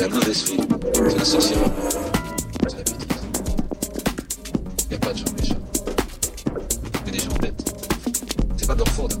C'est la mauvaise vie, c'est l'essentiel. C'est la bêtise. Il n'y a pas de gens méchants. Il y a des gens bêtes. C'est pas de leur.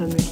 Anthony.